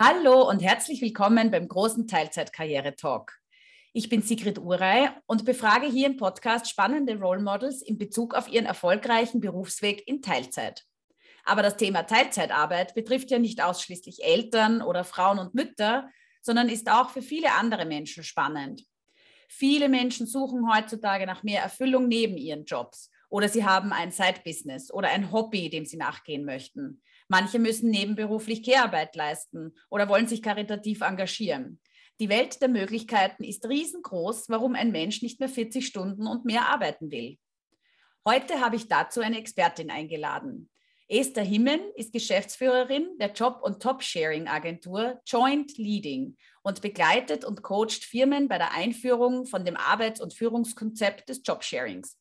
Hallo und herzlich willkommen beim großen Teilzeitkarriere-Talk. Ich bin Sigrid Urey und befrage hier im Podcast spannende Role Models in Bezug auf ihren erfolgreichen Berufsweg in Teilzeit. Aber das Thema Teilzeitarbeit betrifft ja nicht ausschließlich Eltern oder Frauen und Mütter, sondern ist auch für viele andere Menschen spannend. Viele Menschen suchen heutzutage nach mehr Erfüllung neben ihren Jobs oder sie haben ein Side-Business oder ein Hobby, dem sie nachgehen möchten. Manche müssen nebenberuflich Kehrarbeit leisten oder wollen sich karitativ engagieren. Die Welt der Möglichkeiten ist riesengroß, warum ein Mensch nicht mehr 40 Stunden und mehr arbeiten will. Heute habe ich dazu eine Expertin eingeladen. Esther Himmen ist Geschäftsführerin der Job- und Top-Sharing-Agentur Joint Leading und begleitet und coacht Firmen bei der Einführung von dem Arbeits- und Führungskonzept des Jobsharings.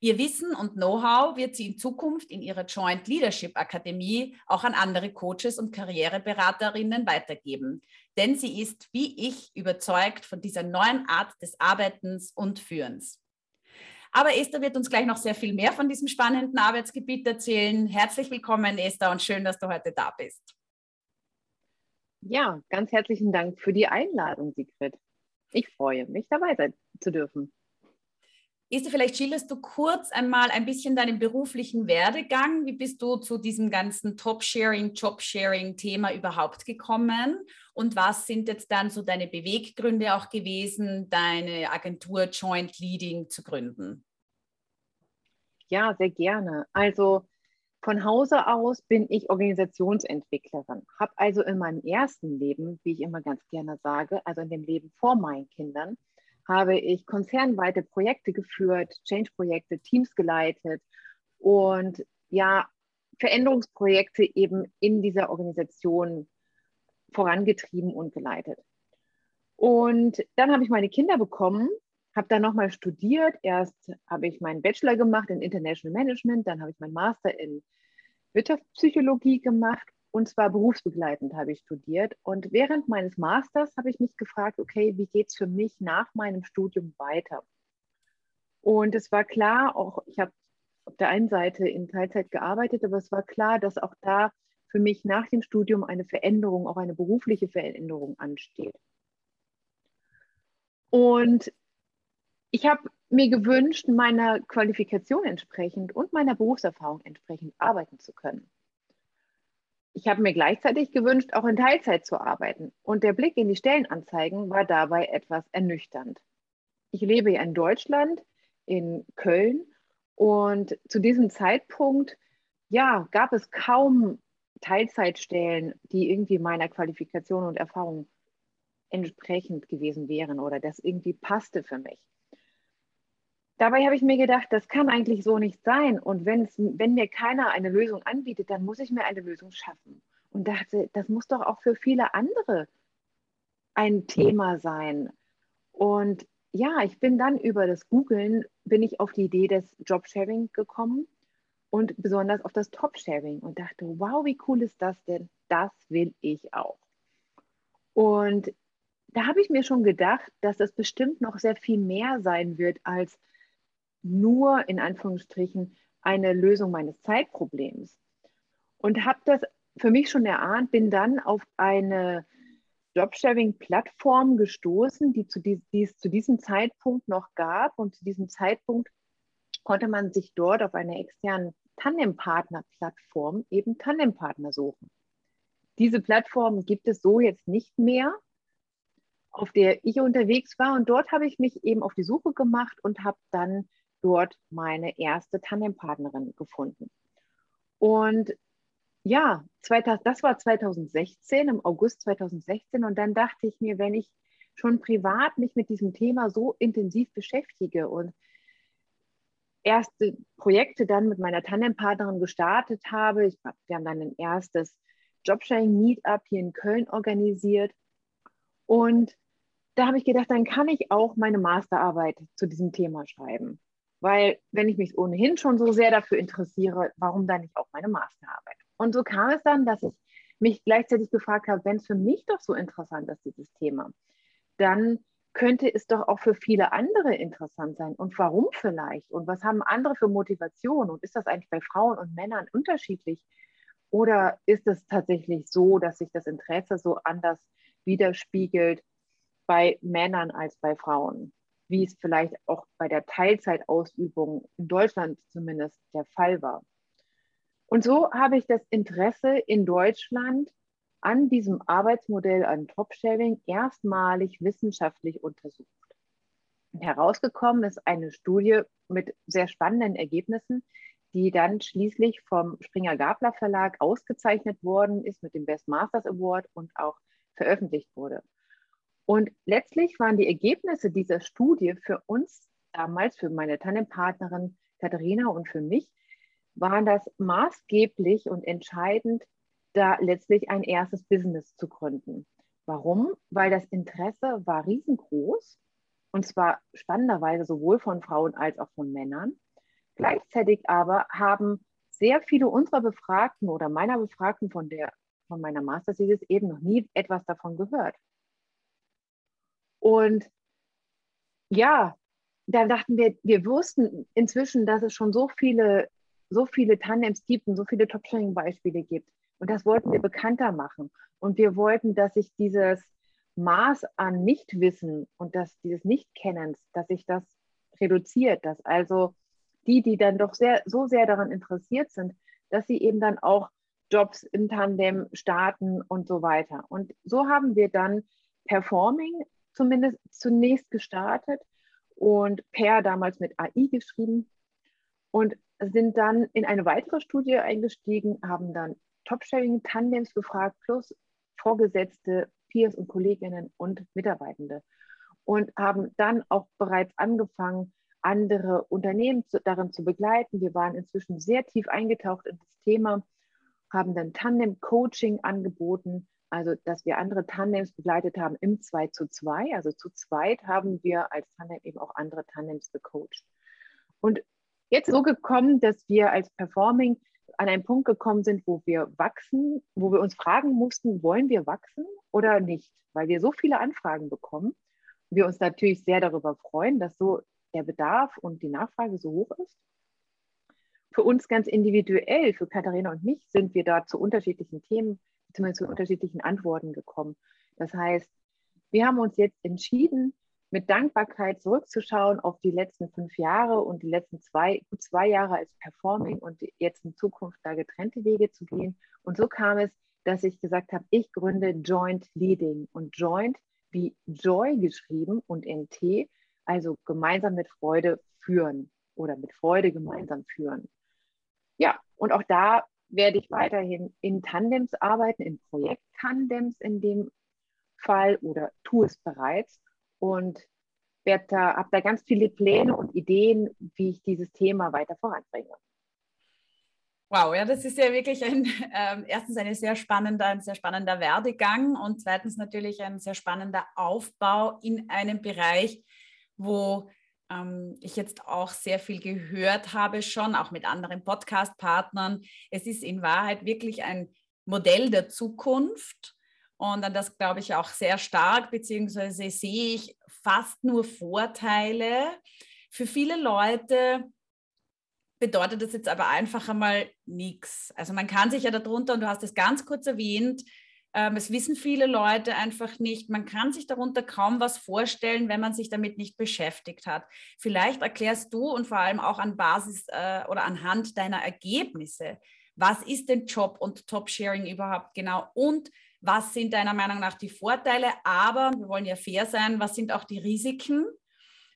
Ihr Wissen und Know-how wird sie in Zukunft in ihrer Joint Leadership Akademie auch an andere Coaches und Karriereberaterinnen weitergeben. Denn sie ist, wie ich, überzeugt von dieser neuen Art des Arbeitens und Führens. Aber Esther wird uns gleich noch sehr viel mehr von diesem spannenden Arbeitsgebiet erzählen. Herzlich willkommen, Esther, und schön, dass du heute da bist. Ja, ganz herzlichen Dank für die Einladung, Sigrid. Ich freue mich, dabei sein zu dürfen. Esther, vielleicht schilderst du kurz einmal ein bisschen deinen beruflichen Werdegang. Wie bist du zu diesem ganzen Top-Sharing, Job-Sharing-Thema überhaupt gekommen? Und was sind jetzt dann so deine Beweggründe auch gewesen, deine Agentur Joint Leading zu gründen? Ja, sehr gerne. Also von Hause aus bin ich Organisationsentwicklerin, habe also in meinem ersten Leben, wie ich immer ganz gerne sage, also in dem Leben vor meinen Kindern, habe ich konzernweite Projekte geführt, Change-Projekte, Teams geleitet und ja, Veränderungsprojekte eben in dieser Organisation vorangetrieben und geleitet. Und dann habe ich meine Kinder bekommen, habe dann nochmal studiert. Erst habe ich meinen Bachelor gemacht in International Management, dann habe ich meinen Master in Wirtschaftspsychologie gemacht und zwar berufsbegleitend habe ich studiert. Und während meines Masters habe ich mich gefragt, okay, wie geht es für mich nach meinem Studium weiter? Und es war klar, auch ich habe auf der einen Seite in Teilzeit gearbeitet, aber es war klar, dass auch da für mich nach dem Studium eine Veränderung, auch eine berufliche Veränderung ansteht. Und ich habe mir gewünscht, meiner Qualifikation entsprechend und meiner Berufserfahrung entsprechend arbeiten zu können ich habe mir gleichzeitig gewünscht, auch in Teilzeit zu arbeiten. Und der Blick in die Stellenanzeigen war dabei etwas ernüchternd. Ich lebe ja in Deutschland, in Köln. Und zu diesem Zeitpunkt, ja, gab es kaum Teilzeitstellen, die irgendwie meiner Qualifikation und Erfahrung entsprechend gewesen wären oder das irgendwie passte für mich dabei habe ich mir gedacht, das kann eigentlich so nicht sein. Und wenn mir keiner eine Lösung anbietet, dann muss ich mir eine Lösung schaffen. Und dachte, das muss doch auch für viele andere ein Thema sein. Und ja, ich bin dann über das Googlen, bin ich auf die Idee des Jobsharing gekommen und besonders auf das Top-Sharing und dachte, wow, wie cool ist das denn? Das will ich auch. Und da habe ich mir schon gedacht, dass es bestimmt noch sehr viel mehr sein wird als nur in Anführungsstrichen eine Lösung meines Zeitproblems. Und habe das für mich schon erahnt, bin dann auf eine Jobsharing-Plattform gestoßen, die, zu die, die es zu diesem Zeitpunkt noch gab. Und zu diesem Zeitpunkt konnte man sich dort auf einer externen Tandempartner-Plattform eben Tandempartner suchen. Diese Plattform gibt es so jetzt nicht mehr, auf der ich unterwegs war. Und dort habe ich mich eben auf die Suche gemacht und habe dann dort meine erste Tandempartnerin gefunden. Und ja, das war 2016, im August 2016. Und dann dachte ich mir, wenn ich schon privat mich mit diesem Thema so intensiv beschäftige und erste Projekte dann mit meiner Tandempartnerin gestartet habe, ich, wir haben dann ein erstes Jobsharing-Meetup hier in Köln organisiert. Und da habe ich gedacht, dann kann ich auch meine Masterarbeit zu diesem Thema schreiben. Weil wenn ich mich ohnehin schon so sehr dafür interessiere, warum dann nicht auch meine Masterarbeit? Und so kam es dann, dass ich mich gleichzeitig gefragt habe, wenn es für mich doch so interessant ist, dieses Thema, dann könnte es doch auch für viele andere interessant sein. Und warum vielleicht? Und was haben andere für Motivation? Und ist das eigentlich bei Frauen und Männern unterschiedlich? Oder ist es tatsächlich so, dass sich das Interesse so anders widerspiegelt bei Männern als bei Frauen? Wie es vielleicht auch bei der Teilzeitausübung in Deutschland zumindest der Fall war. Und so habe ich das Interesse in Deutschland an diesem Arbeitsmodell an Top-Sharing erstmalig wissenschaftlich untersucht. Herausgekommen ist eine Studie mit sehr spannenden Ergebnissen, die dann schließlich vom Springer-Gabler Verlag ausgezeichnet worden ist mit dem Best Masters Award und auch veröffentlicht wurde. Und letztlich waren die Ergebnisse dieser Studie für uns damals, für meine Tandempartnerin Katharina und für mich, waren das maßgeblich und entscheidend, da letztlich ein erstes Business zu gründen. Warum? Weil das Interesse war riesengroß und zwar spannenderweise sowohl von Frauen als auch von Männern. Gleichzeitig aber haben sehr viele unserer Befragten oder meiner Befragten von, der, von meiner Masterthesis eben noch nie etwas davon gehört. Und ja, da dachten wir, wir wussten inzwischen, dass es schon so viele so viele Tandems gibt und so viele Top-Sharing-Beispiele gibt. Und das wollten wir bekannter machen. Und wir wollten, dass sich dieses Maß an Nichtwissen und dass dieses Nichtkennens, dass sich das reduziert, dass also die, die dann doch sehr, so sehr daran interessiert sind, dass sie eben dann auch Jobs im Tandem starten und so weiter. Und so haben wir dann Performing zumindest zunächst gestartet und Per damals mit AI geschrieben und sind dann in eine weitere Studie eingestiegen, haben dann Top-Sharing-Tandems befragt, plus Vorgesetzte, Peers und Kolleginnen und Mitarbeitende. Und haben dann auch bereits angefangen, andere Unternehmen zu, darin zu begleiten. Wir waren inzwischen sehr tief eingetaucht in das Thema, haben dann Tandem-Coaching angeboten, also dass wir andere Tandems begleitet haben im 2 zu 2. Also zu zweit haben wir als Tandem eben auch andere Tandems gecoacht. Und jetzt so gekommen, dass wir als Performing an einen Punkt gekommen sind, wo wir wachsen, wo wir uns fragen mussten, wollen wir wachsen oder nicht? Weil wir so viele Anfragen bekommen. Wir uns natürlich sehr darüber freuen, dass so der Bedarf und die Nachfrage so hoch ist. Für uns ganz individuell, für Katharina und mich, sind wir da zu unterschiedlichen Themen, beziehungsweise zu unterschiedlichen Antworten gekommen. Das heißt, wir haben uns jetzt entschieden, mit Dankbarkeit zurückzuschauen auf die letzten fünf Jahre und die letzten zwei, zwei Jahre als Performing und jetzt in Zukunft da getrennte Wege zu gehen. Und so kam es, dass ich gesagt habe, ich gründe Joint Leading und Joint wie Joy geschrieben und NT, also gemeinsam mit Freude führen oder mit Freude gemeinsam führen. Ja, und auch da werde ich weiterhin in Tandems arbeiten, in Projekttandems in dem Fall oder tue es bereits und da, habe da ganz viele Pläne und Ideen, wie ich dieses Thema weiter voranbringe. Wow, ja, das ist ja wirklich ein, äh, erstens eine sehr spannender, ein sehr spannender Werdegang und zweitens natürlich ein sehr spannender Aufbau in einem Bereich, wo ich jetzt auch sehr viel gehört habe, schon auch mit anderen Podcast-Partnern. Es ist in Wahrheit wirklich ein Modell der Zukunft und an das glaube ich auch sehr stark, beziehungsweise sehe ich fast nur Vorteile. Für viele Leute bedeutet das jetzt aber einfach einmal nichts. Also man kann sich ja darunter, und du hast es ganz kurz erwähnt, ähm, es wissen viele Leute einfach nicht. Man kann sich darunter kaum was vorstellen, wenn man sich damit nicht beschäftigt hat. Vielleicht erklärst du und vor allem auch an Basis äh, oder anhand deiner Ergebnisse, was ist denn Job und Top-Sharing überhaupt genau und was sind deiner Meinung nach die Vorteile, aber wir wollen ja fair sein, was sind auch die Risiken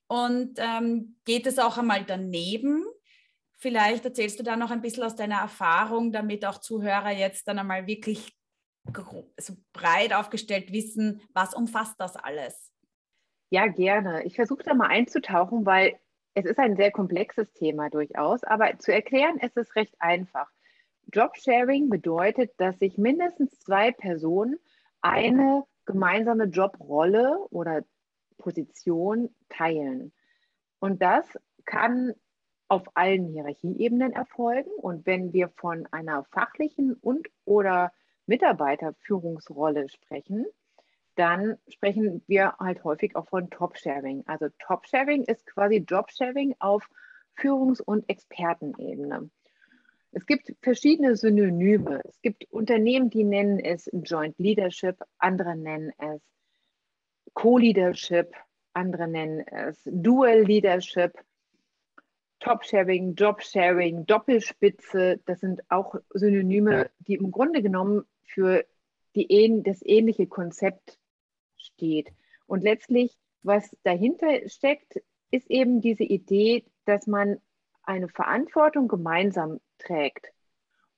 und ähm, geht es auch einmal daneben? Vielleicht erzählst du da noch ein bisschen aus deiner Erfahrung, damit auch Zuhörer jetzt dann einmal wirklich so breit aufgestellt wissen, was umfasst das alles? Ja, gerne. Ich versuche da mal einzutauchen, weil es ist ein sehr komplexes Thema durchaus, aber zu erklären ist es recht einfach. Jobsharing bedeutet, dass sich mindestens zwei Personen eine gemeinsame Jobrolle oder Position teilen. Und das kann auf allen Hierarchieebenen erfolgen. Und wenn wir von einer fachlichen und oder Mitarbeiterführungsrolle sprechen, dann sprechen wir halt häufig auch von Top-Sharing. Also Top-Sharing ist quasi Job-Sharing auf Führungs- und Expertenebene. Es gibt verschiedene Synonyme. Es gibt Unternehmen, die nennen es Joint Leadership, andere nennen es Co-Leadership, andere nennen es Dual Leadership, Top-Sharing, Job-Sharing, Doppelspitze. Das sind auch Synonyme, die im Grunde genommen für die, das ähnliche Konzept steht. Und letztlich, was dahinter steckt, ist eben diese Idee, dass man eine Verantwortung gemeinsam trägt.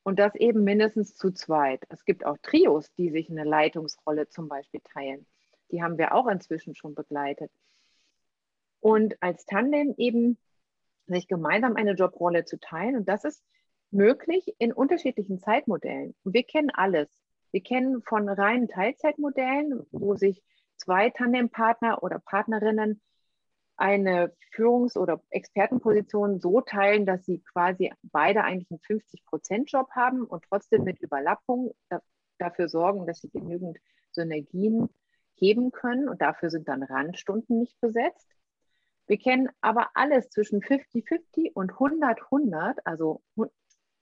Und das eben mindestens zu zweit. Es gibt auch Trios, die sich eine Leitungsrolle zum Beispiel teilen. Die haben wir auch inzwischen schon begleitet. Und als Tandem eben sich gemeinsam eine Jobrolle zu teilen. Und das ist möglich in unterschiedlichen Zeitmodellen. Wir kennen alles. Wir kennen von reinen Teilzeitmodellen, wo sich zwei Tandempartner oder Partnerinnen eine Führungs- oder Expertenposition so teilen, dass sie quasi beide eigentlich einen 50-Prozent-Job haben und trotzdem mit Überlappung dafür sorgen, dass sie genügend Synergien heben können und dafür sind dann Randstunden nicht besetzt. Wir kennen aber alles zwischen 50-50 und 100-100, also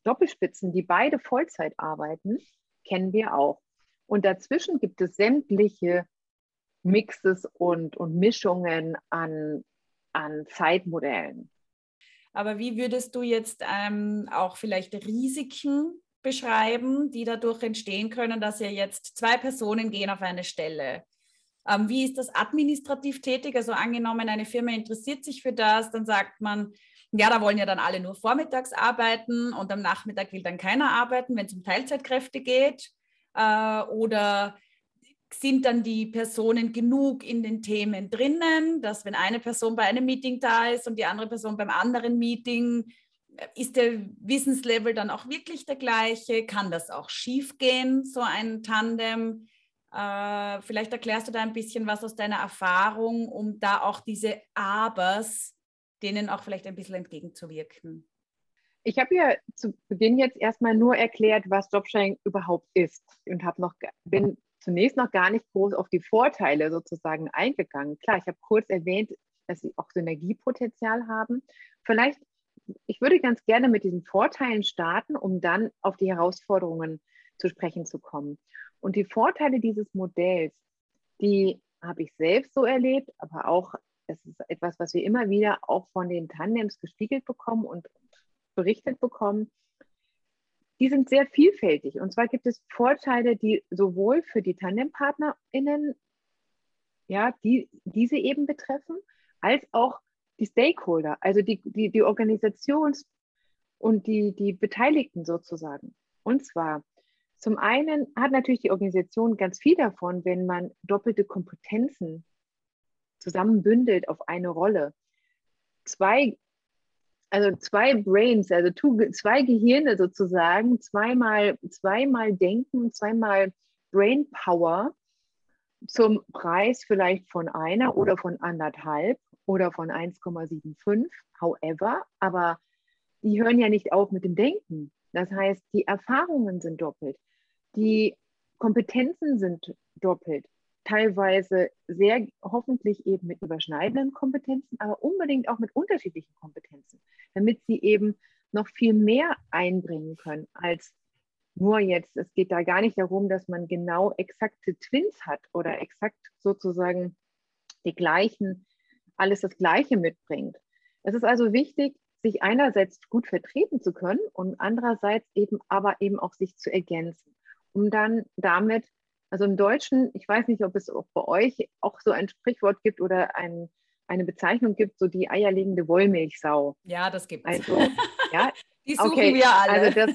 Doppelspitzen, die beide Vollzeit arbeiten, kennen wir auch. Und dazwischen gibt es sämtliche Mixes und, und Mischungen an, an Zeitmodellen. Aber wie würdest du jetzt ähm, auch vielleicht Risiken beschreiben, die dadurch entstehen können, dass ja jetzt zwei Personen gehen auf eine Stelle? Ähm, wie ist das administrativ tätig? Also angenommen, eine Firma interessiert sich für das, dann sagt man, ja, da wollen ja dann alle nur vormittags arbeiten und am Nachmittag will dann keiner arbeiten, wenn es um Teilzeitkräfte geht. Äh, oder sind dann die Personen genug in den Themen drinnen, dass wenn eine Person bei einem Meeting da ist und die andere Person beim anderen Meeting, äh, ist der Wissenslevel dann auch wirklich der gleiche? Kann das auch schiefgehen, so ein Tandem? Äh, vielleicht erklärst du da ein bisschen was aus deiner Erfahrung, um da auch diese Abers, denen auch vielleicht ein bisschen entgegenzuwirken. Ich habe ja zu Beginn jetzt erstmal nur erklärt, was Jobsharing überhaupt ist und habe noch bin zunächst noch gar nicht groß auf die Vorteile sozusagen eingegangen. Klar, ich habe kurz erwähnt, dass sie auch Synergiepotenzial haben. Vielleicht, ich würde ganz gerne mit diesen Vorteilen starten, um dann auf die Herausforderungen zu sprechen zu kommen. Und die Vorteile dieses Modells, die habe ich selbst so erlebt, aber auch, es ist etwas, was wir immer wieder auch von den Tandems gespiegelt bekommen und berichtet bekommen, die sind sehr vielfältig. Und zwar gibt es Vorteile, die sowohl für die TandempartnerInnen, ja, die diese eben betreffen, als auch die Stakeholder, also die, die, die Organisations- und die, die Beteiligten sozusagen. Und zwar, zum einen hat natürlich die Organisation ganz viel davon, wenn man doppelte Kompetenzen zusammenbündelt auf eine Rolle. Zwei also zwei Brains, also zwei Gehirne sozusagen, zweimal, zweimal Denken, zweimal Brain Power zum Preis vielleicht von einer oder von anderthalb oder von 1,75, however, aber die hören ja nicht auf mit dem Denken. Das heißt, die Erfahrungen sind doppelt, die Kompetenzen sind doppelt, teilweise sehr hoffentlich eben mit überschneidenden Kompetenzen, aber unbedingt auch mit unterschiedlichen Kompetenzen, damit sie eben noch viel mehr einbringen können als nur jetzt. Es geht da gar nicht darum, dass man genau exakte Twins hat oder exakt sozusagen die gleichen, alles das Gleiche mitbringt. Es ist also wichtig, sich einerseits gut vertreten zu können und andererseits eben aber eben auch sich zu ergänzen, um dann damit also im Deutschen, ich weiß nicht, ob es auch bei euch auch so ein Sprichwort gibt oder ein, eine Bezeichnung gibt, so die eierlegende Wollmilchsau. Ja, das gibt es. Also, ja, die suchen okay, wir alle. Also das,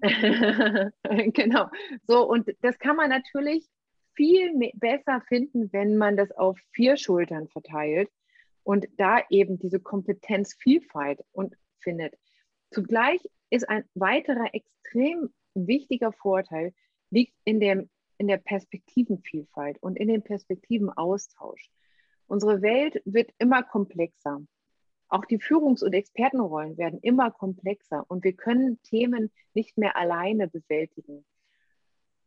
genau. So, und das kann man natürlich viel besser finden, wenn man das auf vier Schultern verteilt und da eben diese Kompetenzvielfalt und findet. Zugleich ist ein weiterer extrem wichtiger Vorteil, liegt in dem in der Perspektivenvielfalt und in dem Perspektivenaustausch. Unsere Welt wird immer komplexer. Auch die Führungs- und Expertenrollen werden immer komplexer und wir können Themen nicht mehr alleine bewältigen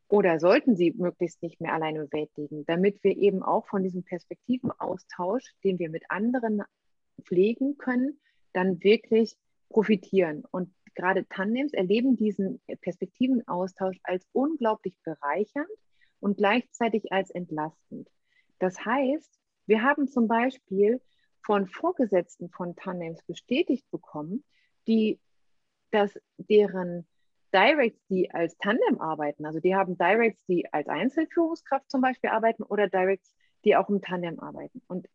oder sollten sie möglichst nicht mehr alleine bewältigen, damit wir eben auch von diesem Perspektivenaustausch, den wir mit anderen pflegen können, dann wirklich profitieren. Und gerade Tandems erleben diesen Perspektivenaustausch als unglaublich bereichernd und gleichzeitig als entlastend. Das heißt, wir haben zum Beispiel von Vorgesetzten von Tandems bestätigt bekommen, die, dass deren Directs, die als Tandem arbeiten, also die haben Directs, die als Einzelführungskraft zum Beispiel arbeiten oder Directs, die auch im Tandem arbeiten. Und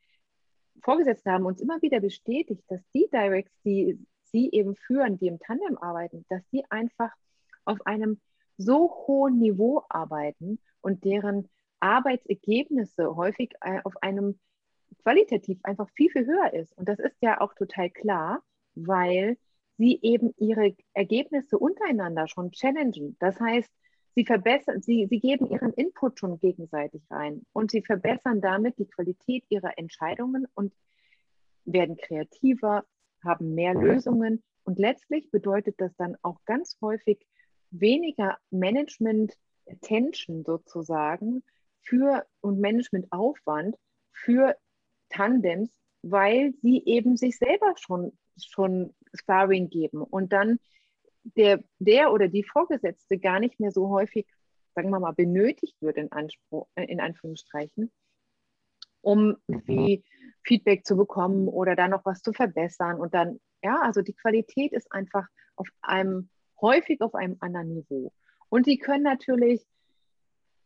Vorgesetzte haben uns immer wieder bestätigt, dass die Directs, die sie eben führen, die im Tandem arbeiten, dass die einfach auf einem so hohen Niveau arbeiten und deren Arbeitsergebnisse häufig äh, auf einem qualitativ einfach viel, viel höher ist. Und das ist ja auch total klar, weil sie eben ihre Ergebnisse untereinander schon challengen. Das heißt, sie verbessern, sie, sie geben ihren Input schon gegenseitig rein und sie verbessern damit die Qualität ihrer Entscheidungen und werden kreativer, haben mehr Lösungen. Und letztlich bedeutet das dann auch ganz häufig weniger Management-Attention sozusagen für und Management-Aufwand für Tandems, weil sie eben sich selber schon, schon Sparring geben und dann der, der oder die Vorgesetzte gar nicht mehr so häufig, sagen wir mal, benötigt wird in, Anspruch, äh, in Anführungsstrichen, um wie Feedback zu bekommen oder da noch was zu verbessern. Und dann, ja, also die Qualität ist einfach auf einem, häufig auf einem anderen Niveau. Und sie können natürlich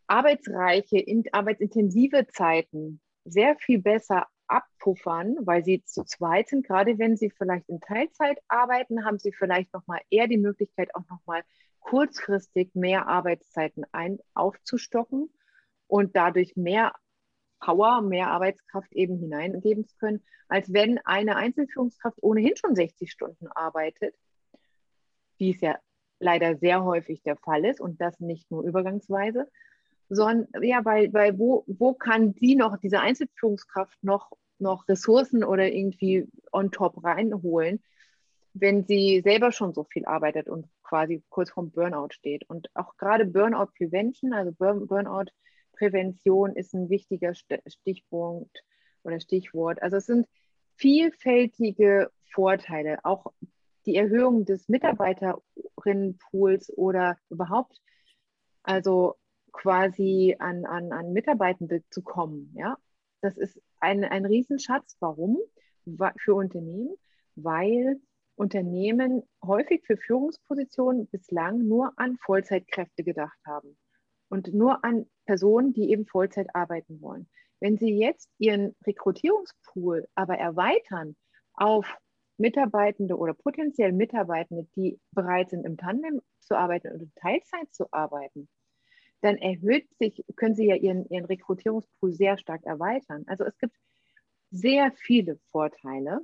arbeitsreiche, in, arbeitsintensive Zeiten sehr viel besser abpuffern, weil sie zu zweit sind. Gerade wenn sie vielleicht in Teilzeit arbeiten, haben sie vielleicht noch mal eher die Möglichkeit, auch noch mal kurzfristig mehr Arbeitszeiten ein, aufzustocken und dadurch mehr Power, mehr Arbeitskraft eben hineingeben zu können, als wenn eine Einzelführungskraft ohnehin schon 60 Stunden arbeitet, wie es ja leider sehr häufig der Fall ist und das nicht nur übergangsweise, sondern ja, weil, weil wo, wo kann sie noch, diese Einzelführungskraft noch, noch Ressourcen oder irgendwie on top reinholen, wenn sie selber schon so viel arbeitet und quasi kurz vorm Burnout steht. Und auch gerade Burnout Prevention, also Burnout Prävention ist ein wichtiger Stichpunkt oder Stichwort. Also es sind vielfältige Vorteile, auch die Erhöhung des Mitarbeiterinnenpools oder überhaupt, also quasi an, an, an Mitarbeitende zu kommen. Ja? Das ist ein, ein Riesenschatz. Warum? Für Unternehmen, weil Unternehmen häufig für Führungspositionen bislang nur an Vollzeitkräfte gedacht haben und nur an Personen, die eben Vollzeit arbeiten wollen. Wenn Sie jetzt Ihren Rekrutierungspool aber erweitern auf Mitarbeitende oder potenziell Mitarbeitende, die bereit sind, im Tandem zu arbeiten oder Teilzeit zu arbeiten, dann erhöht sich, können Sie ja Ihren, Ihren Rekrutierungspool sehr stark erweitern. Also es gibt sehr viele Vorteile,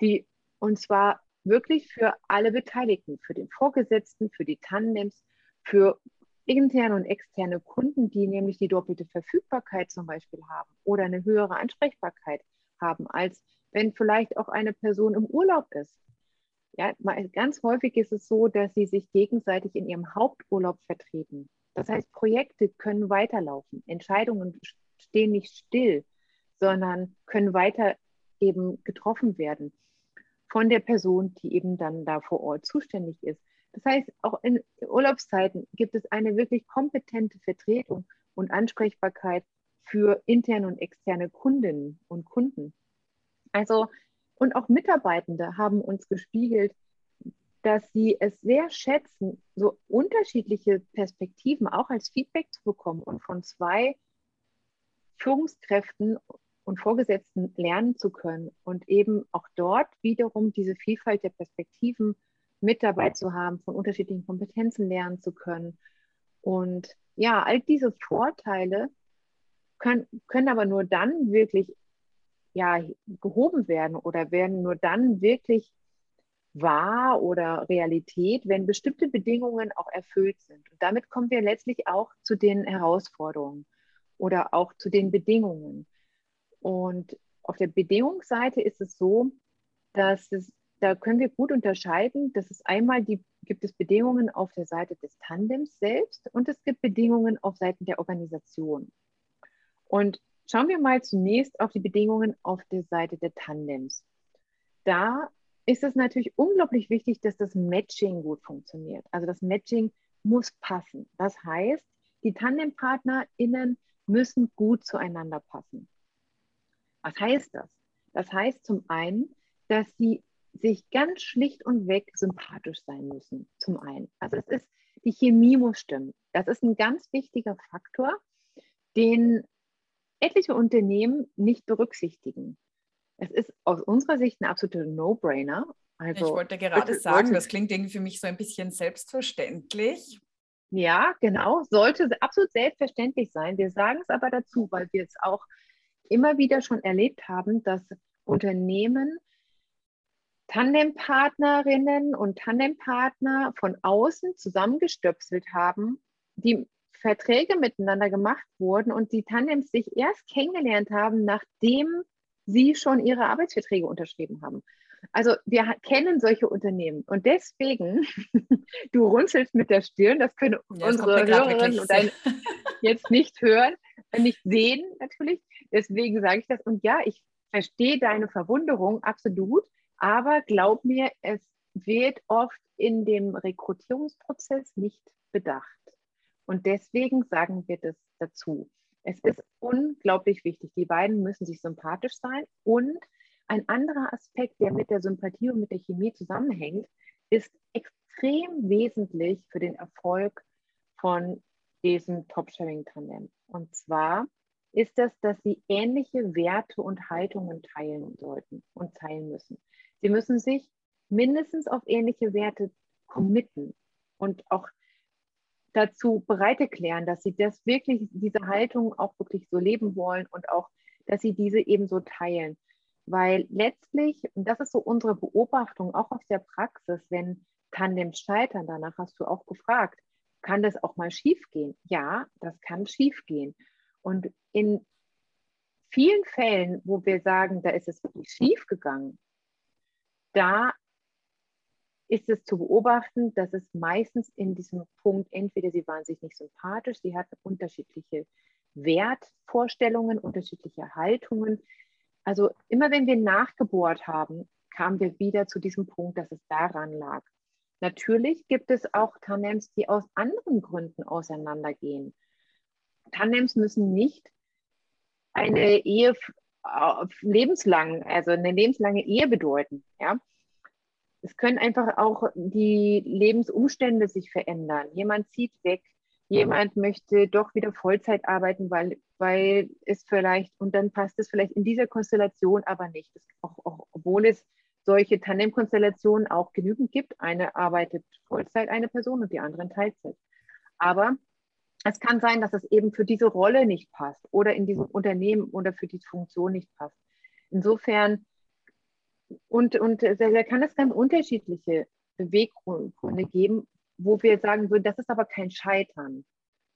die und zwar wirklich für alle Beteiligten, für den Vorgesetzten, für die Tandems, für interne und externe Kunden, die nämlich die doppelte Verfügbarkeit zum Beispiel haben oder eine höhere Ansprechbarkeit haben, als wenn vielleicht auch eine Person im Urlaub ist. Ja, ganz häufig ist es so, dass sie sich gegenseitig in ihrem Haupturlaub vertreten. Das heißt, Projekte können weiterlaufen. Entscheidungen stehen nicht still, sondern können weiter eben getroffen werden von der Person, die eben dann da vor Ort zuständig ist. Das heißt, auch in Urlaubszeiten gibt es eine wirklich kompetente Vertretung und Ansprechbarkeit für interne und externe Kundinnen und Kunden. Also, und auch Mitarbeitende haben uns gespiegelt, dass sie es sehr schätzen, so unterschiedliche Perspektiven auch als Feedback zu bekommen und von zwei Führungskräften und Vorgesetzten lernen zu können und eben auch dort wiederum diese Vielfalt der Perspektiven mit dabei zu haben, von unterschiedlichen Kompetenzen lernen zu können. Und ja, all diese Vorteile können, können aber nur dann wirklich ja, gehoben werden oder werden nur dann wirklich wahr oder Realität, wenn bestimmte Bedingungen auch erfüllt sind. Und damit kommen wir letztlich auch zu den Herausforderungen oder auch zu den Bedingungen. Und auf der Bedingungsseite ist es so, dass es, da können wir gut unterscheiden, dass es einmal die, gibt es Bedingungen auf der Seite des Tandems selbst und es gibt Bedingungen auf Seiten der Organisation. Und schauen wir mal zunächst auf die Bedingungen auf der Seite der Tandems. Da ist es natürlich unglaublich wichtig, dass das Matching gut funktioniert. Also das Matching muss passen. Das heißt, die TandempartnerInnen müssen gut zueinander passen. Was heißt das? Das heißt zum einen, dass sie sich ganz schlicht und weg sympathisch sein müssen. Zum einen. Also es ist, die Chemie muss stimmen. Das ist ein ganz wichtiger Faktor, den etliche Unternehmen nicht berücksichtigen. Es ist aus unserer Sicht ein absoluter No-Brainer. Also, ich wollte gerade sagen, das klingt irgendwie für mich so ein bisschen selbstverständlich. Ja, genau, sollte absolut selbstverständlich sein. Wir sagen es aber dazu, weil wir es auch immer wieder schon erlebt haben, dass Unternehmen Tandempartnerinnen und Tandempartner von außen zusammengestöpselt haben, die Verträge miteinander gemacht wurden und die Tandems sich erst kennengelernt haben, nachdem sie schon ihre Arbeitsverträge unterschrieben haben. Also wir kennen solche Unternehmen und deswegen, du runzelst mit der Stirn, das können ja, das unsere Hörerinnen und deine jetzt nicht hören, nicht sehen natürlich. Deswegen sage ich das. Und ja, ich verstehe deine Verwunderung absolut, aber glaub mir, es wird oft in dem Rekrutierungsprozess nicht bedacht. Und deswegen sagen wir das dazu. Es ist unglaublich wichtig. Die beiden müssen sich sympathisch sein und ein anderer Aspekt, der mit der Sympathie und mit der Chemie zusammenhängt, ist extrem wesentlich für den Erfolg von diesem Top-Sharing-Tandem. Und zwar ist das, dass sie ähnliche Werte und Haltungen teilen sollten und teilen müssen. Sie müssen sich mindestens auf ähnliche Werte committen und auch dazu bereit erklären, dass sie das wirklich, diese Haltung auch wirklich so leben wollen und auch, dass sie diese ebenso teilen. Weil letztlich, und das ist so unsere Beobachtung auch aus der Praxis, wenn Tandems scheitern, danach hast du auch gefragt, kann das auch mal schief gehen? Ja, das kann schief gehen. Und in vielen Fällen, wo wir sagen, da ist es wirklich schief gegangen, da ist es zu beobachten, dass es meistens in diesem Punkt, entweder sie waren sich nicht sympathisch, sie hatten unterschiedliche Wertvorstellungen, unterschiedliche Haltungen, also immer wenn wir nachgebohrt haben, kamen wir wieder zu diesem Punkt, dass es daran lag. Natürlich gibt es auch Tandems, die aus anderen Gründen auseinandergehen. Tandems müssen nicht eine Ehe lebenslang, also eine lebenslange Ehe bedeuten. Ja? Es können einfach auch die Lebensumstände sich verändern. Jemand zieht weg, Jemand möchte doch wieder Vollzeit arbeiten, weil, weil es vielleicht, und dann passt es vielleicht in dieser Konstellation aber nicht. Auch, auch, obwohl es solche Tandem-Konstellationen auch genügend gibt. Eine arbeitet Vollzeit, eine Person, und die andere in Teilzeit. Aber es kann sein, dass es eben für diese Rolle nicht passt oder in diesem Unternehmen oder für die Funktion nicht passt. Insofern, und, und da kann es ganz unterschiedliche Beweggründe geben, wo wir sagen würden, das ist aber kein Scheitern.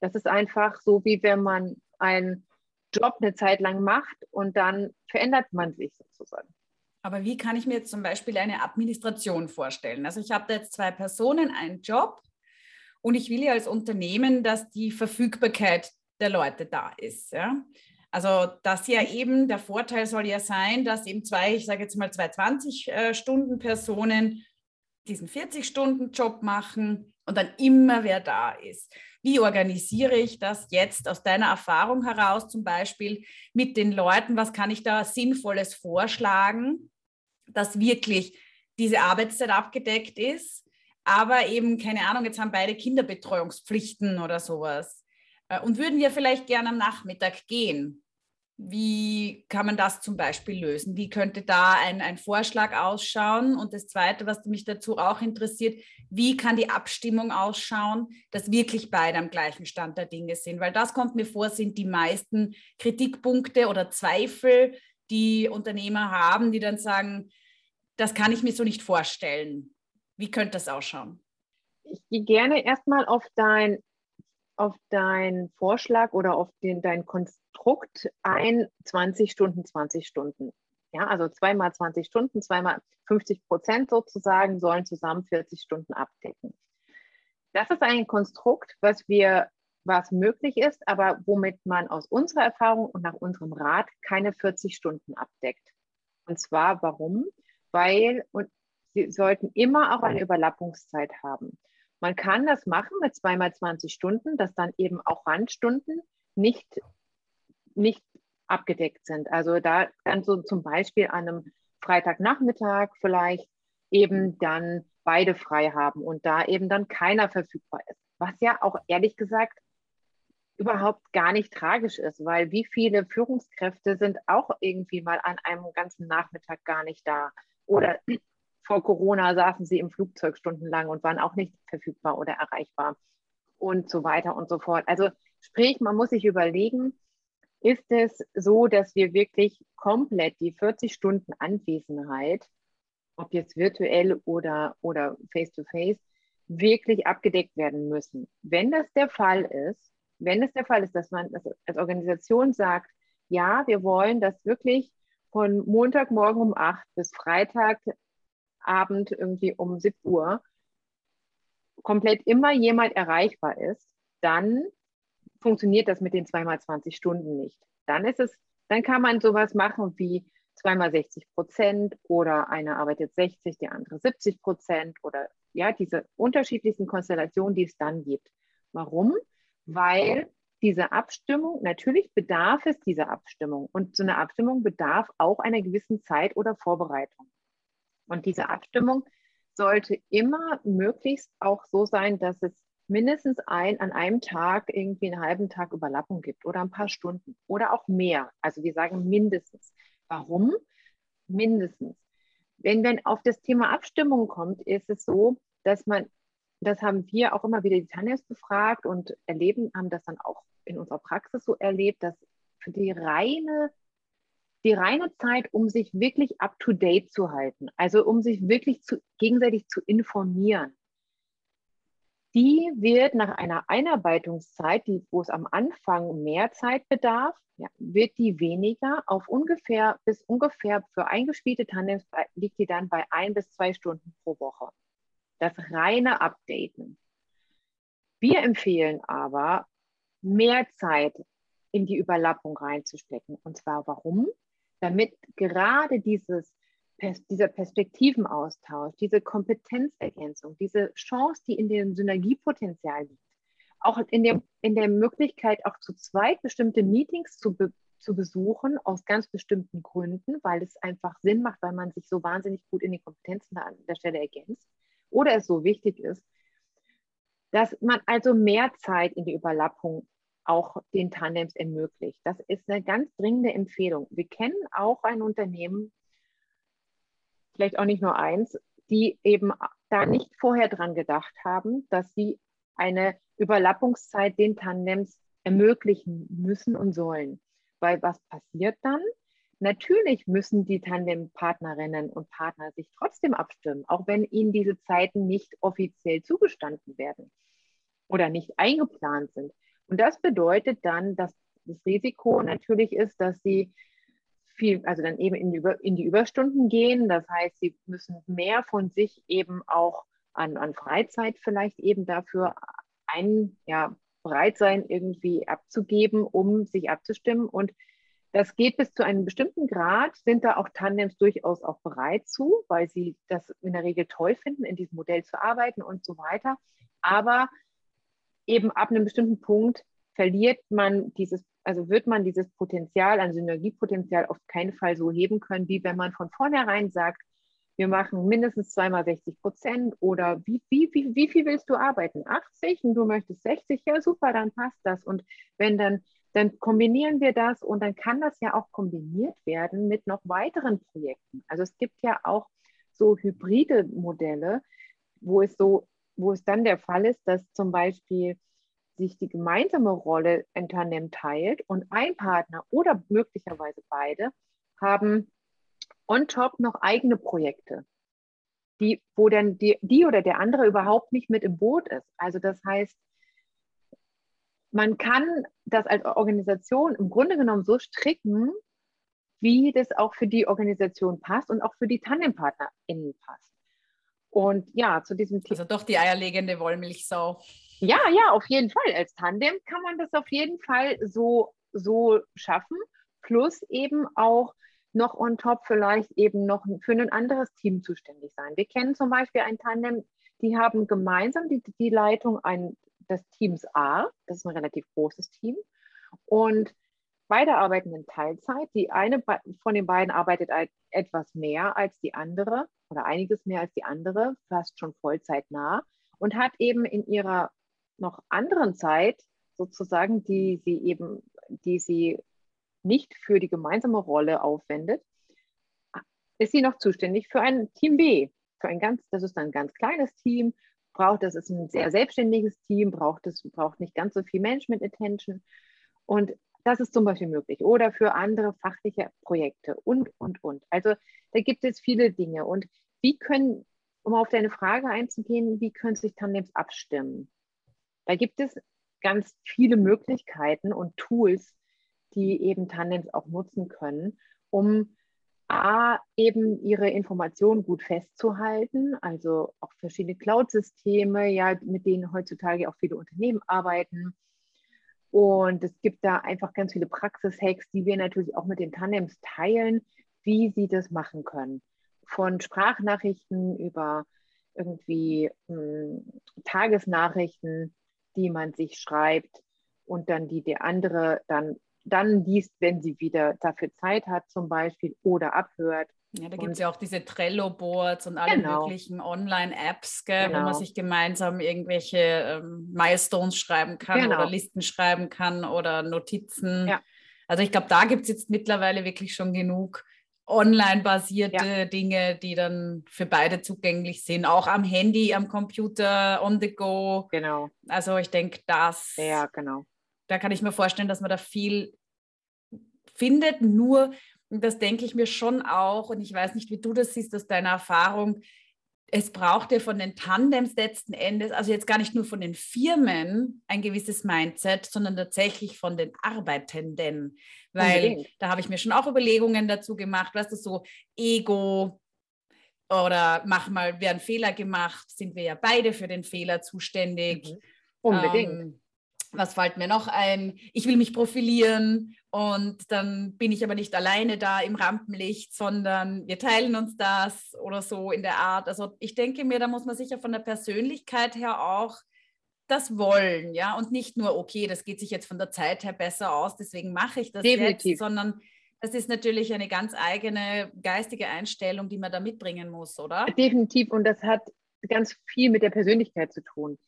Das ist einfach so, wie wenn man einen Job eine Zeit lang macht und dann verändert man sich sozusagen. Aber wie kann ich mir jetzt zum Beispiel eine Administration vorstellen? Also ich habe da jetzt zwei Personen, einen Job und ich will ja als Unternehmen, dass die Verfügbarkeit der Leute da ist. Ja? Also das ja eben, der Vorteil soll ja sein, dass eben zwei, ich sage jetzt mal zwei 20-Stunden-Personen äh, diesen 40-Stunden-Job machen und dann immer wer da ist. Wie organisiere ich das jetzt aus deiner Erfahrung heraus zum Beispiel mit den Leuten? Was kann ich da Sinnvolles vorschlagen, dass wirklich diese Arbeitszeit abgedeckt ist? Aber eben, keine Ahnung, jetzt haben beide Kinderbetreuungspflichten oder sowas. Äh, und würden wir vielleicht gerne am Nachmittag gehen? Wie kann man das zum Beispiel lösen? Wie könnte da ein, ein Vorschlag ausschauen? Und das Zweite, was mich dazu auch interessiert, wie kann die Abstimmung ausschauen, dass wirklich beide am gleichen Stand der Dinge sind? Weil das kommt mir vor, sind die meisten Kritikpunkte oder Zweifel, die Unternehmer haben, die dann sagen, das kann ich mir so nicht vorstellen. Wie könnte das ausschauen? Ich gehe gerne erstmal auf dein auf deinen Vorschlag oder auf den, dein Konstrukt ein 20 Stunden, 20 Stunden. Ja, also zweimal 20 Stunden, zweimal 50 Prozent sozusagen sollen zusammen 40 Stunden abdecken. Das ist ein Konstrukt, was wir, was möglich ist, aber womit man aus unserer Erfahrung und nach unserem Rat keine 40 Stunden abdeckt. Und zwar warum? Weil Sie sollten immer auch eine Überlappungszeit haben. Man kann das machen mit zweimal 20 Stunden, dass dann eben auch Randstunden nicht, nicht abgedeckt sind. Also da dann so zum Beispiel an einem Freitagnachmittag vielleicht eben dann beide frei haben und da eben dann keiner verfügbar ist. Was ja auch ehrlich gesagt überhaupt gar nicht tragisch ist, weil wie viele Führungskräfte sind auch irgendwie mal an einem ganzen Nachmittag gar nicht da oder vor Corona saßen sie im Flugzeug stundenlang und waren auch nicht verfügbar oder erreichbar und so weiter und so fort. Also sprich, man muss sich überlegen, ist es so, dass wir wirklich komplett die 40 Stunden Anwesenheit, ob jetzt virtuell oder, oder face-to-face, wirklich abgedeckt werden müssen. Wenn das der Fall ist, wenn es der Fall ist, dass man als Organisation sagt, ja, wir wollen, dass wirklich von Montagmorgen um 8 bis Freitag Abend irgendwie um 7 Uhr komplett immer jemand erreichbar ist, dann funktioniert das mit den zweimal 20 Stunden nicht. Dann ist es, dann kann man sowas machen wie zweimal 60 Prozent oder einer arbeitet 60, die andere 70 Prozent oder ja, diese unterschiedlichsten Konstellationen, die es dann gibt. Warum? Weil diese Abstimmung, natürlich bedarf es dieser Abstimmung und so eine Abstimmung bedarf auch einer gewissen Zeit oder Vorbereitung. Und diese Abstimmung sollte immer möglichst auch so sein, dass es mindestens ein, an einem Tag irgendwie einen halben Tag Überlappung gibt oder ein paar Stunden oder auch mehr. Also wir sagen mindestens. Warum? Mindestens. Wenn, wenn auf das Thema Abstimmung kommt, ist es so, dass man, das haben wir auch immer wieder die Tanjas befragt und erleben, haben das dann auch in unserer Praxis so erlebt, dass für die reine die reine Zeit, um sich wirklich up-to-date zu halten, also um sich wirklich zu, gegenseitig zu informieren, die wird nach einer Einarbeitungszeit, die, wo es am Anfang mehr Zeit bedarf, ja, wird die weniger auf ungefähr bis ungefähr für eingespielte Tandems liegt die dann bei ein bis zwei Stunden pro Woche. Das reine Updaten. Wir empfehlen aber, mehr Zeit in die Überlappung reinzustecken. Und zwar warum? Damit gerade dieses, dieser Perspektivenaustausch, diese Kompetenzergänzung, diese Chance, die in dem Synergiepotenzial liegt, auch in der, in der Möglichkeit, auch zu zweit bestimmte Meetings zu, be, zu besuchen, aus ganz bestimmten Gründen, weil es einfach Sinn macht, weil man sich so wahnsinnig gut in die Kompetenzen an der Stelle ergänzt oder es so wichtig ist, dass man also mehr Zeit in die Überlappung auch den Tandems ermöglicht. Das ist eine ganz dringende Empfehlung. Wir kennen auch ein Unternehmen, vielleicht auch nicht nur eins, die eben da nicht vorher dran gedacht haben, dass sie eine Überlappungszeit den Tandems ermöglichen müssen und sollen. Weil was passiert dann? Natürlich müssen die Tandempartnerinnen und Partner sich trotzdem abstimmen, auch wenn ihnen diese Zeiten nicht offiziell zugestanden werden oder nicht eingeplant sind. Und das bedeutet dann, dass das Risiko natürlich ist, dass sie viel, also dann eben in die, in die Überstunden gehen. Das heißt, sie müssen mehr von sich eben auch an, an Freizeit vielleicht eben dafür ein, ja, bereit sein, irgendwie abzugeben, um sich abzustimmen. Und das geht bis zu einem bestimmten Grad, sind da auch Tandems durchaus auch bereit zu, weil sie das in der Regel toll finden, in diesem Modell zu arbeiten und so weiter. Aber eben ab einem bestimmten Punkt verliert man dieses, also wird man dieses Potenzial, ein Synergiepotenzial auf keinen Fall so heben können, wie wenn man von vornherein sagt, wir machen mindestens zweimal 60 Prozent oder wie, wie, wie, wie viel willst du arbeiten? 80 und du möchtest 60, ja super, dann passt das. Und wenn dann, dann kombinieren wir das und dann kann das ja auch kombiniert werden mit noch weiteren Projekten. Also es gibt ja auch so hybride Modelle, wo es so wo es dann der Fall ist, dass zum Beispiel sich die gemeinsame Rolle Tandem teilt und ein Partner oder möglicherweise beide haben on top noch eigene Projekte, die, wo dann die, die oder der andere überhaupt nicht mit im Boot ist. Also das heißt, man kann das als Organisation im Grunde genommen so stricken, wie das auch für die Organisation passt und auch für die TandempartnerInnen passt. Und ja, zu diesem Thema. Also doch die eierlegende Wollmilchsau. Ja, ja, auf jeden Fall. Als Tandem kann man das auf jeden Fall so, so schaffen. Plus eben auch noch on top vielleicht eben noch für ein anderes Team zuständig sein. Wir kennen zum Beispiel ein Tandem, die haben gemeinsam die, die Leitung ein, des Teams A, das ist ein relativ großes Team, und beide arbeiten in Teilzeit. Die eine von den beiden arbeitet etwas mehr als die andere oder einiges mehr als die andere, fast schon Vollzeitnah und hat eben in ihrer noch anderen Zeit sozusagen, die sie eben, die sie nicht für die gemeinsame Rolle aufwendet, ist sie noch zuständig für ein Team B. Für ein ganz, das ist ein ganz kleines Team, braucht, das ist ein sehr selbstständiges Team, braucht es, braucht nicht ganz so viel Management Attention. Und das ist zum Beispiel möglich. Oder für andere fachliche Projekte und, und, und. Also da gibt es viele Dinge. Und wie können, um auf deine Frage einzugehen, wie können sich Tandems abstimmen? Da gibt es ganz viele Möglichkeiten und Tools, die eben Tandems auch nutzen können, um A, eben ihre Informationen gut festzuhalten, also auch verschiedene Cloud-Systeme, ja, mit denen heutzutage auch viele Unternehmen arbeiten. Und es gibt da einfach ganz viele Praxis-Hacks, die wir natürlich auch mit den Tandems teilen, wie sie das machen können. Von Sprachnachrichten über irgendwie mh, hm, Tagesnachrichten, die man sich schreibt und dann die der andere dann dann liest, wenn sie wieder dafür Zeit hat zum Beispiel oder abhört. Ja, da gibt es ja auch diese Trello-Boards und alle genau. möglichen Online-Apps, genau. wo man genau. sich gemeinsam irgendwelche ähm, Milestones schreiben kann genau. oder Listen schreiben kann oder Notizen. Ja. Also ich glaube, da gibt es jetzt mittlerweile wirklich schon genug online-basierte ja. Dinge, die dann für beide zugänglich sind, auch am Handy, am Computer, on the go. Genau. Also ich denke, das ja, genau da kann ich mir vorstellen, dass man da viel findet. Nur, das denke ich mir schon auch, und ich weiß nicht, wie du das siehst aus deiner Erfahrung, es braucht ja von den Tandems letzten Endes, also jetzt gar nicht nur von den Firmen ein gewisses Mindset, sondern tatsächlich von den Arbeitenden. Weil Unbedingt. da habe ich mir schon auch Überlegungen dazu gemacht, weißt du, so Ego oder mach mal, wer einen Fehler gemacht, sind wir ja beide für den Fehler zuständig. Mhm. Unbedingt. Ähm, was fällt mir noch ein? Ich will mich profilieren und dann bin ich aber nicht alleine da im Rampenlicht, sondern wir teilen uns das oder so in der Art. Also ich denke mir, da muss man sicher von der Persönlichkeit her auch das wollen, ja, und nicht nur, okay, das geht sich jetzt von der Zeit her besser aus, deswegen mache ich das Definitiv. jetzt, sondern das ist natürlich eine ganz eigene geistige Einstellung, die man da mitbringen muss, oder? Definitiv, und das hat ganz viel mit der Persönlichkeit zu tun.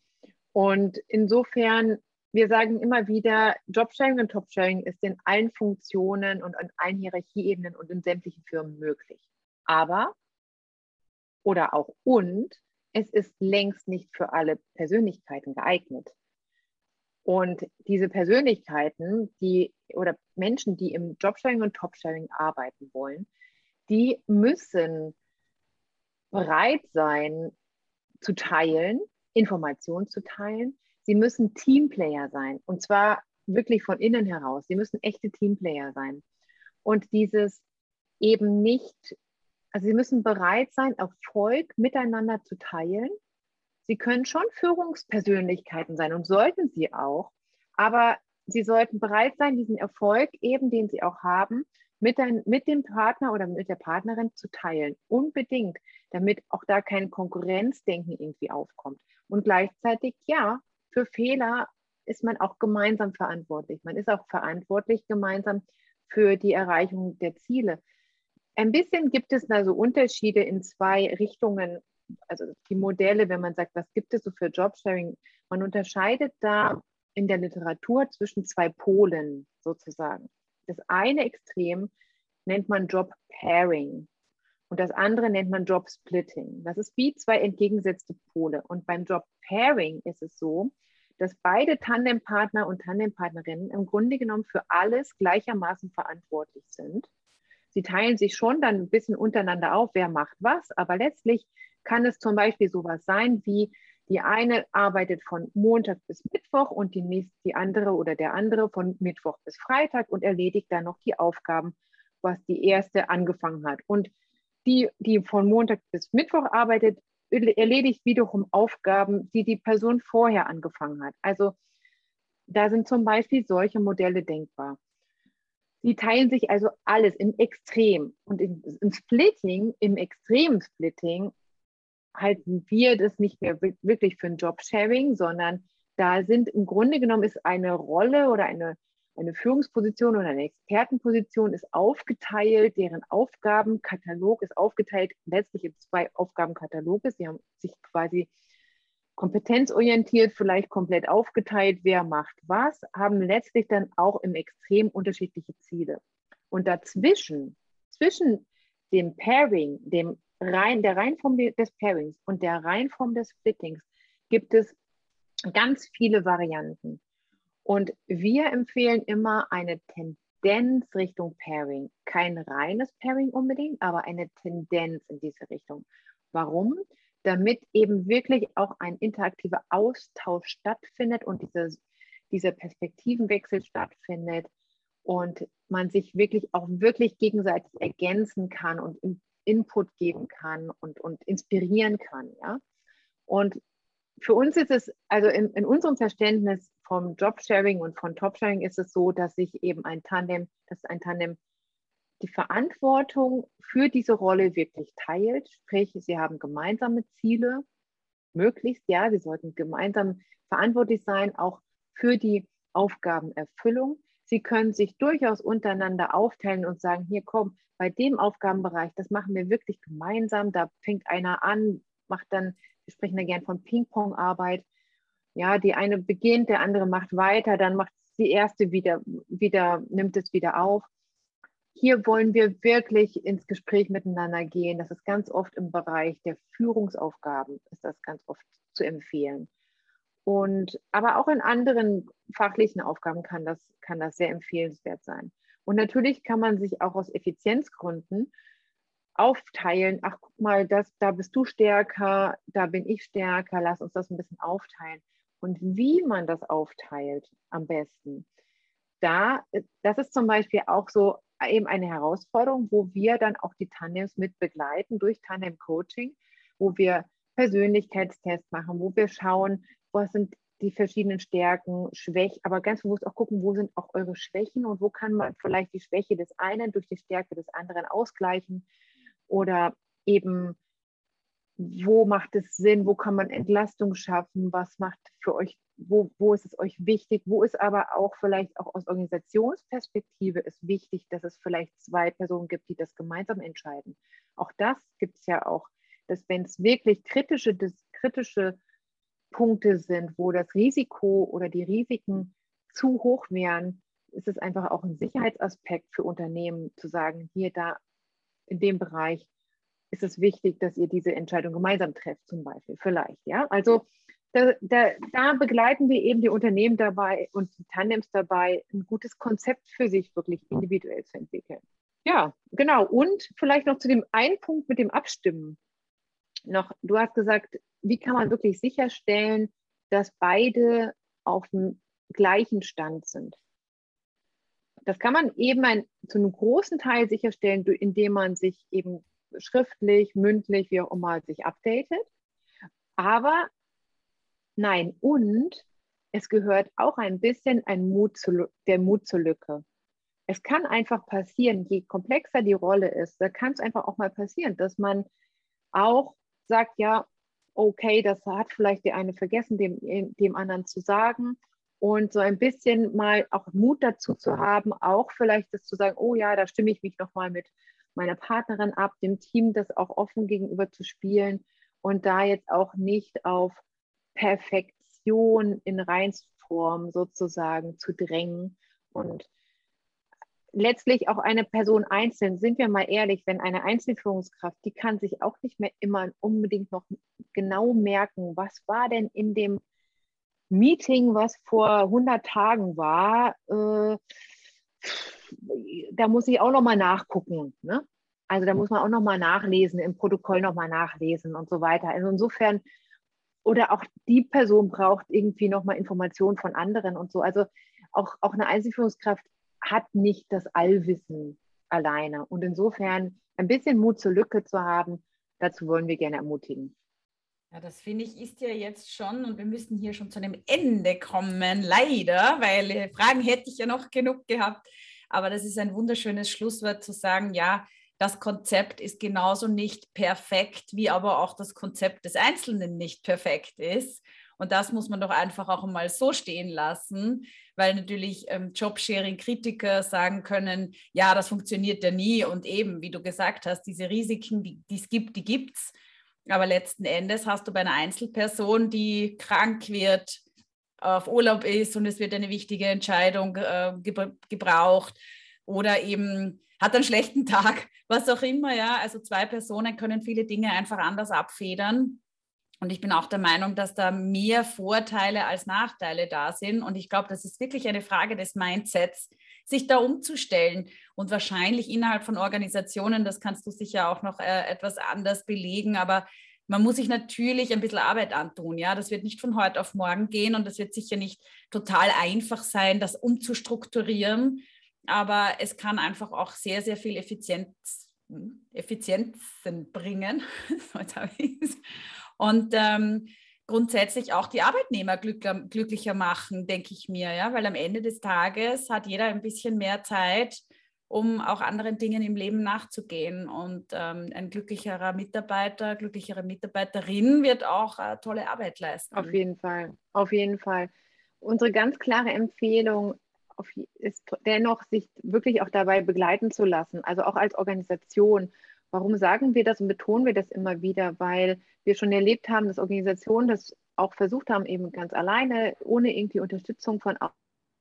Und insofern wir sagen immer wieder, Jobsharing und Topsharing ist in allen Funktionen und an allen Hierarchieebenen und in sämtlichen Firmen möglich. Aber oder auch und es ist längst nicht für alle Persönlichkeiten geeignet. Und diese Persönlichkeiten, die oder Menschen, die im Jobsharing und Topsharing arbeiten wollen, die müssen bereit sein zu teilen, Informationen zu teilen, Sie müssen Teamplayer sein und zwar wirklich von innen heraus. Sie müssen echte Teamplayer sein. Und dieses eben nicht, also sie müssen bereit sein, Erfolg miteinander zu teilen. Sie können schon Führungspersönlichkeiten sein und sollten sie auch, aber sie sollten bereit sein, diesen Erfolg eben, den sie auch haben, mit, ein, mit dem Partner oder mit der Partnerin zu teilen. Unbedingt, damit auch da kein Konkurrenzdenken irgendwie aufkommt. Und gleichzeitig, ja, für Fehler ist man auch gemeinsam verantwortlich. Man ist auch verantwortlich gemeinsam für die Erreichung der Ziele. Ein bisschen gibt es da so Unterschiede in zwei Richtungen. Also die Modelle, wenn man sagt, was gibt es so für Jobsharing? Man unterscheidet da in der Literatur zwischen zwei Polen sozusagen. Das eine Extrem nennt man Job Pairing und das andere nennt man Job Splitting. Das ist wie zwei entgegengesetzte Pole. Und beim Job Pairing ist es so, dass beide Tandempartner und Tandempartnerinnen im Grunde genommen für alles gleichermaßen verantwortlich sind. Sie teilen sich schon dann ein bisschen untereinander auf, wer macht was, aber letztlich kann es zum Beispiel sowas sein wie, die eine arbeitet von Montag bis Mittwoch und die, nächste, die andere oder der andere von Mittwoch bis Freitag und erledigt dann noch die Aufgaben, was die erste angefangen hat. Und die, die von Montag bis Mittwoch arbeitet, erledigt wiederum Aufgaben, die die Person vorher angefangen hat. Also da sind zum Beispiel solche Modelle denkbar. Die teilen sich also alles im Extrem. Und im, im Splitting, im extremen Splitting, halten wir das nicht mehr wirklich für ein Jobsharing, sondern da sind im Grunde genommen ist eine Rolle oder eine, eine Führungsposition oder eine Expertenposition ist aufgeteilt, deren Aufgabenkatalog ist aufgeteilt letztlich in zwei Aufgabenkataloge. Sie haben sich quasi kompetenzorientiert, vielleicht komplett aufgeteilt, wer macht was, haben letztlich dann auch im Extrem unterschiedliche Ziele. Und dazwischen, zwischen dem Pairing, dem rein, der Reihenform des Pairings und der Reihenform des Splittings gibt es ganz viele Varianten. Und wir empfehlen immer eine Tendenz Richtung Pairing. Kein reines Pairing unbedingt, aber eine Tendenz in diese Richtung. Warum? Damit eben wirklich auch ein interaktiver Austausch stattfindet und diese, dieser Perspektivenwechsel stattfindet und man sich wirklich auch wirklich gegenseitig ergänzen kann und Input geben kann und, und inspirieren kann. Ja? Und für uns ist es, also in, in unserem Verständnis vom Jobsharing und von Topsharing ist es so, dass sich eben ein Tandem, dass ein Tandem die Verantwortung für diese Rolle wirklich teilt. Sprich, sie haben gemeinsame Ziele, möglichst, ja, sie sollten gemeinsam verantwortlich sein, auch für die Aufgabenerfüllung. Sie können sich durchaus untereinander aufteilen und sagen, hier komm, bei dem Aufgabenbereich, das machen wir wirklich gemeinsam. Da fängt einer an, macht dann, wir sprechen da gern von Ping-Pong-Arbeit. Ja, die eine beginnt, der andere macht weiter, dann macht die erste wieder, wieder, nimmt es wieder auf. Hier wollen wir wirklich ins Gespräch miteinander gehen. Das ist ganz oft im Bereich der Führungsaufgaben, ist das ganz oft zu empfehlen. Und aber auch in anderen fachlichen Aufgaben kann das, kann das sehr empfehlenswert sein. Und natürlich kann man sich auch aus Effizienzgründen aufteilen, ach guck mal, das, da bist du stärker, da bin ich stärker, lass uns das ein bisschen aufteilen. Und wie man das aufteilt am besten, da, das ist zum Beispiel auch so eben eine Herausforderung, wo wir dann auch die Tandems mit begleiten durch Tandem Coaching, wo wir Persönlichkeitstests machen, wo wir schauen, was sind die verschiedenen Stärken, Schwächen, aber ganz bewusst auch gucken, wo sind auch eure Schwächen und wo kann man vielleicht die Schwäche des einen durch die Stärke des anderen ausgleichen oder eben, wo macht es Sinn, wo kann man Entlastung schaffen, was macht für euch, wo, wo ist es euch wichtig, wo ist aber auch vielleicht auch aus Organisationsperspektive ist wichtig, dass es vielleicht zwei Personen gibt, die das gemeinsam entscheiden. Auch das gibt es ja auch, dass wenn es wirklich kritische, das, kritische Punkte sind, wo das Risiko oder die Risiken zu hoch wären, ist es einfach auch ein Sicherheitsaspekt für Unternehmen zu sagen, hier, da in dem Bereich ist es wichtig, dass ihr diese Entscheidung gemeinsam trefft, zum Beispiel, vielleicht. Ja, also da, da, da begleiten wir eben die Unternehmen dabei und die Tandems dabei, ein gutes Konzept für sich wirklich individuell zu entwickeln. Ja, genau. Und vielleicht noch zu dem einen Punkt mit dem Abstimmen noch, du hast gesagt, wie kann man wirklich sicherstellen, dass beide auf dem gleichen Stand sind? Das kann man eben ein, zu einem großen Teil sicherstellen, indem man sich eben schriftlich, mündlich, wie auch immer, sich updatet. Aber nein, und es gehört auch ein bisschen ein Mut zu, der Mut zur Lücke. Es kann einfach passieren, je komplexer die Rolle ist, da kann es einfach auch mal passieren, dass man auch sagt, ja, okay, das hat vielleicht der eine vergessen, dem, dem anderen zu sagen. Und so ein bisschen mal auch Mut dazu zu haben, auch vielleicht das zu sagen, oh ja, da stimme ich mich nochmal mit meiner Partnerin ab, dem Team das auch offen gegenüber zu spielen und da jetzt auch nicht auf Perfektion in Reinsform sozusagen zu drängen. Und letztlich auch eine Person einzeln, sind wir mal ehrlich, wenn eine Einzelführungskraft, die kann sich auch nicht mehr immer unbedingt noch genau merken, was war denn in dem Meeting, was vor 100 Tagen war, äh, da muss ich auch noch mal nachgucken. Ne? Also da muss man auch noch mal nachlesen, im Protokoll noch mal nachlesen und so weiter. Also insofern, oder auch die Person braucht irgendwie noch mal Informationen von anderen und so. Also auch, auch eine Einzelführungskraft hat nicht das Allwissen alleine. Und insofern ein bisschen Mut zur Lücke zu haben, dazu wollen wir gerne ermutigen. Ja, das finde ich ist ja jetzt schon und wir müssen hier schon zu einem Ende kommen, leider, weil äh, Fragen hätte ich ja noch genug gehabt. Aber das ist ein wunderschönes Schlusswort zu sagen, ja, das Konzept ist genauso nicht perfekt, wie aber auch das Konzept des Einzelnen nicht perfekt ist. Und das muss man doch einfach auch mal so stehen lassen, weil natürlich ähm, Jobsharing-Kritiker sagen können, ja, das funktioniert ja nie. Und eben, wie du gesagt hast, diese Risiken, die es gibt, die gibt es. Aber letzten Endes hast du bei einer Einzelperson, die krank wird, auf Urlaub ist und es wird eine wichtige Entscheidung äh, gebraucht oder eben hat einen schlechten Tag, was auch immer, ja. Also zwei Personen können viele Dinge einfach anders abfedern. Und ich bin auch der Meinung, dass da mehr Vorteile als Nachteile da sind. Und ich glaube, das ist wirklich eine Frage des Mindsets, sich da umzustellen. Und wahrscheinlich innerhalb von Organisationen, das kannst du sicher auch noch äh, etwas anders belegen, aber man muss sich natürlich ein bisschen Arbeit antun. Ja, das wird nicht von heute auf morgen gehen und das wird sicher nicht total einfach sein, das umzustrukturieren. Aber es kann einfach auch sehr, sehr viel Effizienz, hm, Effizienzen bringen. und ähm, grundsätzlich auch die Arbeitnehmer glücklicher machen, denke ich mir, ja, weil am Ende des Tages hat jeder ein bisschen mehr Zeit, um auch anderen Dingen im Leben nachzugehen. Und ähm, ein glücklicherer Mitarbeiter, glücklichere Mitarbeiterin wird auch äh, tolle Arbeit leisten. Auf jeden Fall, auf jeden Fall. Unsere ganz klare Empfehlung ist dennoch, sich wirklich auch dabei begleiten zu lassen, also auch als Organisation. Warum sagen wir das und betonen wir das immer wieder? Weil wir schon erlebt haben, dass Organisationen das auch versucht haben, eben ganz alleine, ohne irgendwie Unterstützung von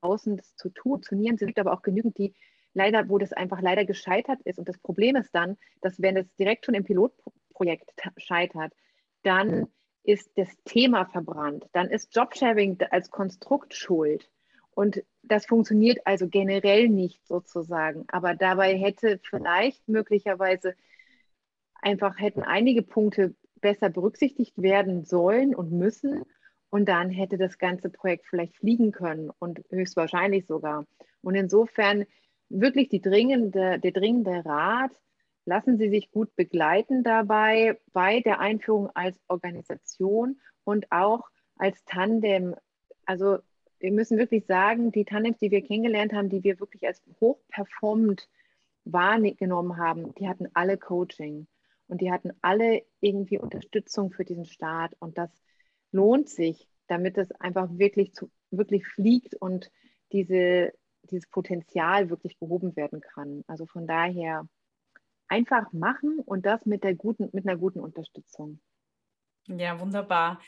außen das zu tun. Turnieren sind aber auch genügend, die leider, wo das einfach leider gescheitert ist. Und das Problem ist dann, dass wenn es direkt schon im Pilotprojekt scheitert, dann ist das Thema verbrannt. Dann ist Jobsharing als Konstrukt schuld. Und das funktioniert also generell nicht sozusagen. Aber dabei hätte vielleicht möglicherweise einfach hätten einige Punkte besser berücksichtigt werden sollen und müssen. Und dann hätte das ganze Projekt vielleicht fliegen können und höchstwahrscheinlich sogar. Und insofern wirklich die dringende, der dringende Rat, lassen Sie sich gut begleiten dabei bei der Einführung als Organisation und auch als Tandem. Also wir müssen wirklich sagen, die Tandems, die wir kennengelernt haben, die wir wirklich als hochperformend wahrgenommen haben, die hatten alle Coaching und die hatten alle irgendwie Unterstützung für diesen Start und das lohnt sich, damit es einfach wirklich zu, wirklich fliegt und diese dieses Potenzial wirklich gehoben werden kann. Also von daher einfach machen und das mit, der guten, mit einer guten Unterstützung. Ja, wunderbar.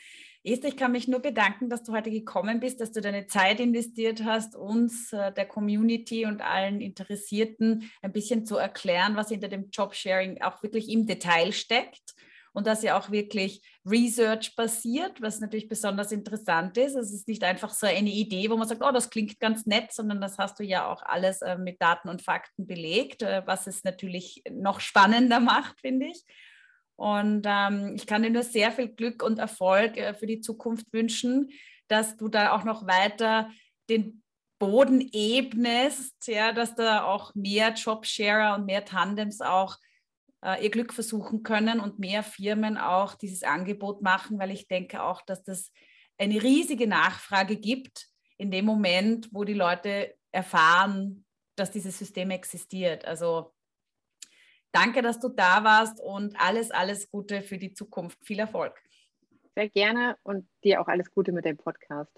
Esther, ich kann mich nur bedanken, dass du heute gekommen bist, dass du deine Zeit investiert hast, uns, äh, der Community und allen Interessierten ein bisschen zu erklären, was hinter dem Jobsharing auch wirklich im Detail steckt und dass ja auch wirklich Research basiert, was natürlich besonders interessant ist. Es ist nicht einfach so eine Idee, wo man sagt, oh, das klingt ganz nett, sondern das hast du ja auch alles äh, mit Daten und Fakten belegt, äh, was es natürlich noch spannender macht, finde ich. Und ähm, ich kann dir nur sehr viel Glück und Erfolg äh, für die Zukunft wünschen, dass du da auch noch weiter den Boden ebnest, ja, dass da auch mehr Jobsharer und mehr Tandems auch äh, ihr Glück versuchen können und mehr Firmen auch dieses Angebot machen, weil ich denke auch, dass das eine riesige Nachfrage gibt in dem Moment, wo die Leute erfahren, dass dieses System existiert. Also danke, dass du da warst und alles, alles Gute für die Zukunft. Viel Erfolg. Sehr gerne und dir auch alles Gute mit dem Podcast.